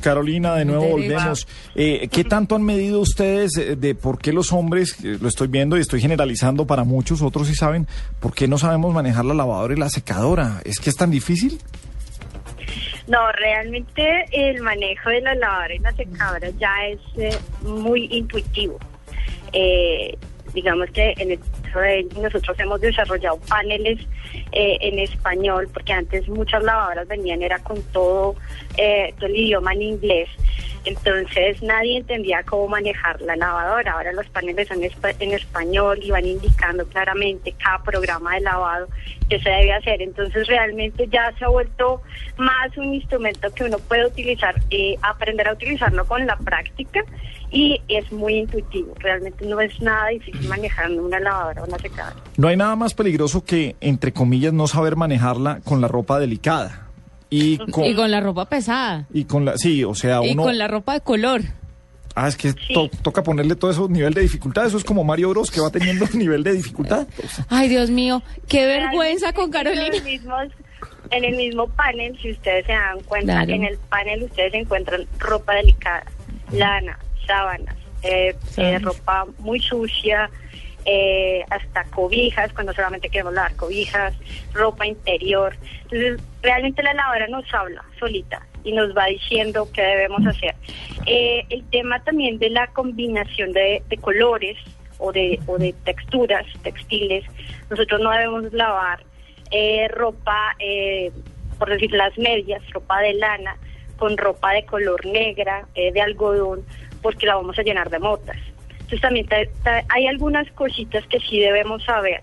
Carolina, de nuevo volvemos. Eh, ¿Qué tanto han medido ustedes eh, de por qué los hombres, eh, lo estoy viendo y estoy generalizando para muchos, otros sí saben, por qué no sabemos manejar la lavadora y la secadora? ¿Es que es tan difícil? No, realmente el manejo de la lavadora y la secadora ya es eh, muy intuitivo. Eh, digamos que en el de nosotros hemos desarrollado paneles eh, en español, porque antes muchas lavadoras venían, era con eh, todo el idioma en inglés. Entonces nadie entendía cómo manejar la lavadora. Ahora los paneles son en español y van indicando claramente cada programa de lavado que se debe hacer. Entonces realmente ya se ha vuelto más un instrumento que uno puede utilizar, eh, aprender a utilizarlo con la práctica y es muy intuitivo. Realmente no es nada difícil manejar una lavadora o una secadora. No hay nada más peligroso que, entre comillas, no saber manejarla con la ropa delicada. Y con, Y con la ropa pesada. y con la, sí, o sea, Y uno... con la ropa de color. Ah, es que to- toca ponerle todo eso nivel de dificultad. Eso es como Mario Bros que va teniendo nivel de dificultad. Ay, Dios mío, qué vergüenza con En Carolina. en el mismo panel, si ustedes se dan cuenta, Claro. en el panel ustedes encuentran ropa delicada, lana, sábanas, eh, eh, Sábanas. ropa muy sucia, eh, hasta cobijas, cuando solamente queremos lavar cobijas, ropa interior. Entonces, realmente la lavadora nos habla solita y nos va diciendo qué debemos hacer. Eh, el tema también de la combinación de, colores o de, o de texturas textiles, nosotros no debemos lavar eh, ropa, por decir las medias, ropa de lana, con ropa de color negra, de algodón, porque la vamos a llenar de motas. Entonces también ta- ta- hay algunas cositas que sí debemos saber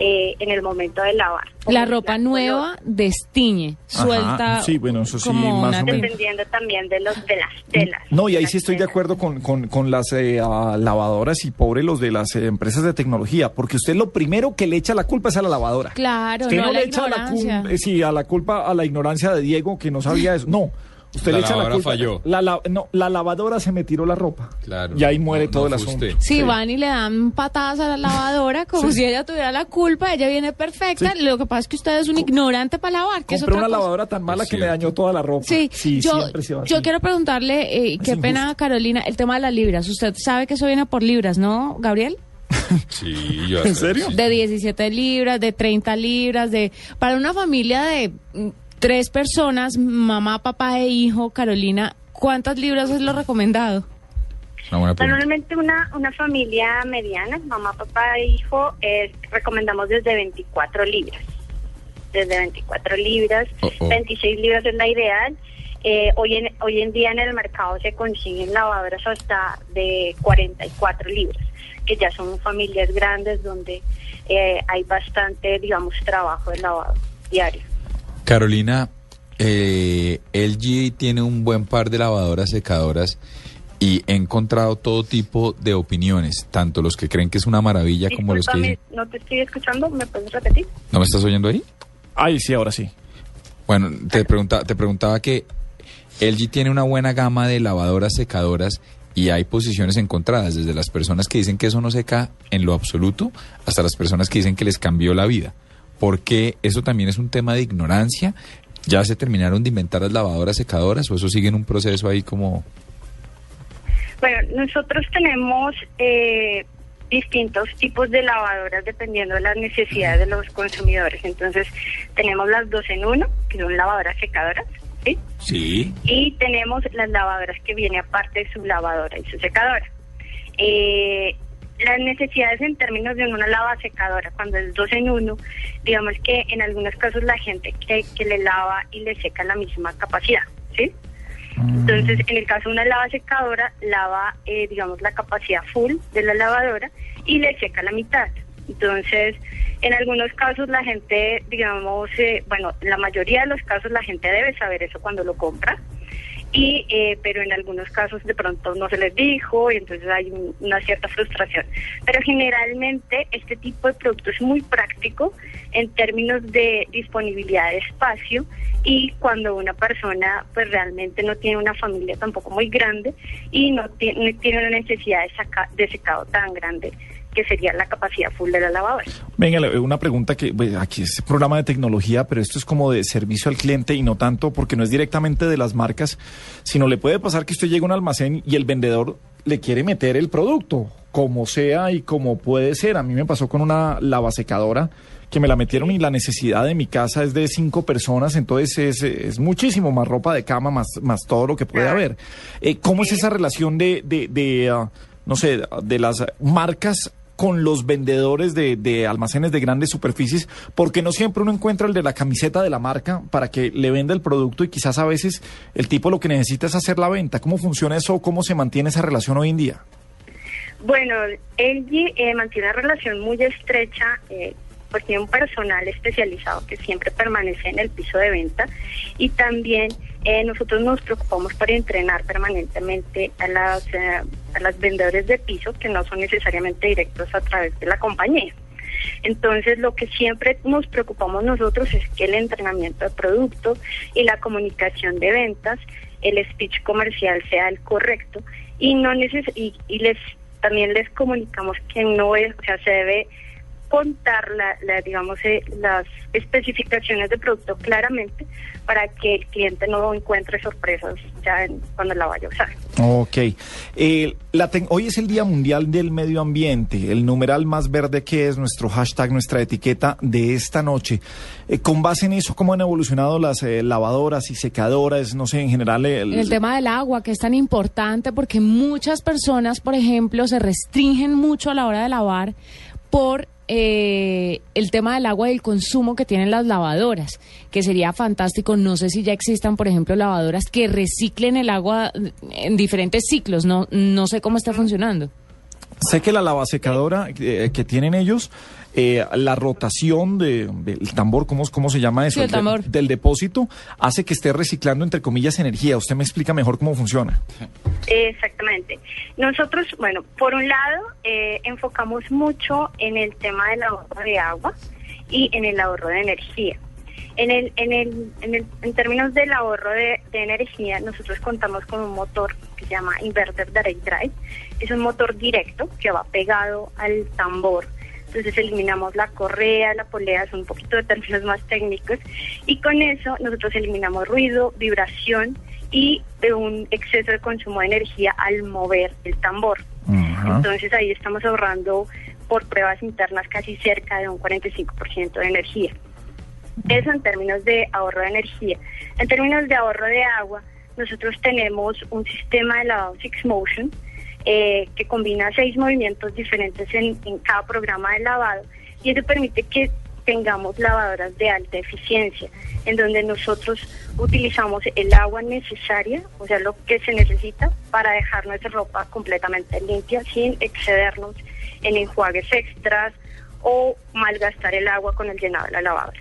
eh, en el momento de lavar. La ropa nueva destiñe, Ajá, suelta. sí, bueno, eso sí, más o menos. Dependiendo también de, los, de las telas. No, y ahí sí estoy de acuerdo con, con, con las eh, lavadoras y pobre los de las eh, empresas de tecnología, porque usted lo primero que le echa la culpa es a la lavadora. Claro, Usted no, no, a la le echa la culpa, sí, a la culpa a la ignorancia de Diego que no sabía eso. No, usted La le echa la culpa. falló. La, la- no, la lavadora se me tiró la ropa. Claro. Y ahí muere No- todo no el asunto. usted. Sí, van y le dan patadas a la lavadora como si ella tuviera la culpa, ella viene perfecta. Sí. Lo que pasa es que usted es un ignorante para lavar, que es otra una cosa. lavadora tan mala Es que me dañó toda la ropa. Sí, yo, siempre se va yo quiero preguntarle, eh, qué pena, injusto. Carolina, el tema de las libras. Usted sabe que eso viene por libras, ¿no, Gabriel? Sí, yo ¿En serio? sí. De 17 libras, de 30 libras, de para una familia de tres personas, mamá, papá e hijo, Carolina, ¿cuántas libras es lo recomendado? Una. Normalmente una, una familia mediana, mamá, papá e hijo, eh, recomendamos desde 24 libras. Desde 24 libras, Oh, oh. 26 libras es la ideal. Eh, hoy, en, hoy en día en el mercado se consiguen lavadoras hasta de 44 libras, que ya son familias grandes donde eh, hay bastante, digamos, trabajo de lavado diario. Carolina, eh, LG tiene un buen par de lavadoras secadoras y he encontrado todo tipo de opiniones, tanto los que creen que es una maravilla como los que dicen, no te estoy escuchando, ¿me puedes repetir? ¿no me estás oyendo ahí? Ay, sí, ahora sí. Bueno, te, pregunta, te preguntaba que LG tiene una buena gama de lavadoras secadoras y hay posiciones encontradas, desde las personas que dicen que eso no seca en lo absoluto hasta las personas que dicen que les cambió la vida. Porque eso también es un tema de ignorancia. ¿Ya se terminaron de inventar las lavadoras secadoras o eso sigue en un proceso ahí como... Bueno, nosotros tenemos eh, distintos tipos de lavadoras dependiendo de las necesidades de los consumidores. Entonces, tenemos las dos en uno, que son lavadoras secadoras, ¿sí? Sí. Y tenemos las lavadoras que viene aparte de su lavadora y su secadora. Eh, las necesidades en términos de una lava secadora, cuando es dos en uno, digamos que en algunos casos la gente que, que le lava y le seca la misma capacidad, ¿sí? Entonces, en el caso de una lava secadora, lava, eh, digamos, la capacidad full de la lavadora y le seca la mitad. Entonces, en algunos casos la gente, digamos, eh, bueno, la mayoría de los casos la gente debe saber eso cuando lo compra. Y eh, pero en algunos casos de pronto no se les dijo y entonces hay una cierta frustración. Pero generalmente este tipo de producto es muy práctico en términos de disponibilidad de espacio y cuando una persona pues realmente no tiene una familia tampoco muy grande y no tiene, tiene una necesidad de, saca, de secado tan grande que sería la capacidad full de la lavadora. Venga, una pregunta que pues, aquí es programa de tecnología, pero esto es como de servicio al cliente y no tanto porque no es directamente de las marcas, sino le puede pasar que usted llega a un almacén y el vendedor le quiere meter el producto, como sea y como puede ser. A mí me pasó con una lavasecadora que me la metieron y la necesidad de mi casa es de cinco personas, entonces es, es muchísimo más ropa de cama, más, más todo lo que puede haber. Eh, ¿Cómo es esa relación de, de, de uh, no sé, de las marcas con los vendedores de, almacenes de grandes superficies, porque no siempre uno encuentra el de la camiseta de la marca para que le venda el producto y quizás a veces el tipo lo que necesita es hacer la venta. ¿Cómo funciona eso? ¿Cómo se mantiene esa relación hoy en día? Bueno, LG eh, mantiene una relación muy estrecha eh, porque tiene un personal especializado que siempre permanece en el piso de venta y también eh, nosotros nos preocupamos por entrenar permanentemente a las, eh, a las vendedores de piso que no son necesariamente directos a través de la compañía. Entonces, lo que siempre nos preocupamos nosotros es que el entrenamiento de producto y la comunicación de ventas, el speech comercial sea el correcto y no neces y, y les también les comunicamos que no es, o sea, se debe contar la, digamos eh, las especificaciones de producto claramente para que el cliente no encuentre sorpresas ya cuando la vaya a usar. Ok. Eh, la hoy es el Día Mundial del Medio Ambiente, el numeral más verde que es nuestro hashtag, nuestra etiqueta de esta noche. Eh, con base en eso, ¿cómo han evolucionado las lavadoras y secadoras? No sé, en general... El... el tema del agua, que es tan importante porque muchas personas, por ejemplo, se restringen mucho a la hora de lavar por eh, el tema del agua y el consumo que tienen las lavadoras, que sería fantástico. No sé si ya existan, por ejemplo, lavadoras que reciclen el agua en diferentes ciclos. No, no sé cómo está funcionando. Sé que la lavasecadora eh, que tienen ellos eh, la rotación del tambor, ¿cómo, ¿cómo se llama eso? del depósito, hace que esté reciclando, entre comillas, energía. Usted me explica mejor cómo funciona. Exactamente. Nosotros, bueno, por un lado, eh, enfocamos mucho en el tema del ahorro de agua y en el ahorro de energía. En, el, en, el, en, el, en términos del ahorro de, energía, nosotros contamos con un motor que se llama Inverter Direct Drive. Es un motor directo que va pegado al tambor entonces eliminamos la correa, la polea, son un poquito de términos más técnicos, y con eso nosotros eliminamos ruido, vibración y de un exceso de consumo de energía al mover el tambor. Entonces ahí estamos ahorrando por pruebas internas casi cerca de un 45% de energía. Eso en términos de ahorro de energía. En términos de ahorro de agua, nosotros tenemos un sistema de lavado Six Motion, eh, que combina seis movimientos diferentes en, cada programa de lavado y eso permite que tengamos lavadoras de alta eficiencia, en donde nosotros utilizamos el agua necesaria, o sea, lo que se necesita para dejar nuestra ropa completamente limpia sin excedernos en enjuagues extras o malgastar el agua con el llenado de la lavadora.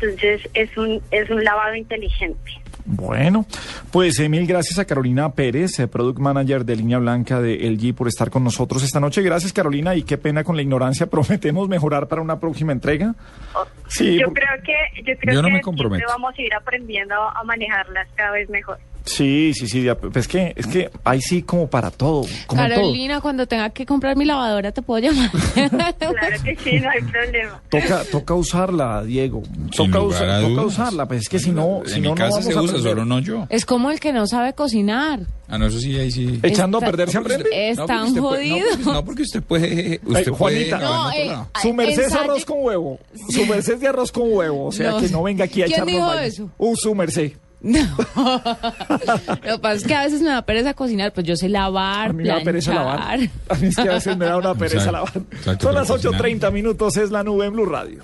Entonces es un, es un lavado inteligente. Bueno, pues eh, mil gracias a Carolina Pérez, eh, Product Manager de Línea Blanca de LG, por estar con nosotros esta noche. Gracias, Carolina, y qué pena con la ignorancia. Prometemos mejorar para una próxima entrega. Oh, sí, yo creo que, yo creo que vamos a ir aprendiendo a manejarlas cada vez mejor. Sí, sí, sí, pues es que, es que hay sí como para todo. Carolina, cuando tenga que comprar mi lavadora, ¿te puedo llamar? claro que sí, no hay problema. Toca, toca usarla, Diego. Toca, toca usarla, pues es que si no, en mi no, casa se usa, solo no yo. Es como el que no sabe cocinar. Ah, no, eso sí, ahí sí. Echando a perder se aprende. Es tan jodido. no, porque, usted puede. Usted Juanita, no, eh, su merced es arroz con huevo. Su merced es de arroz con huevo. O sea, que no venga aquí a echarnos dijo eso? Uh, su merced. No. Lo que pasa es que a veces me da pereza cocinar, pues yo sé lavar, A mí me da pereza lavar. A mí es que a veces me da una pereza lavar. Son las 8.30 minutos, es la nube en Blue Radio.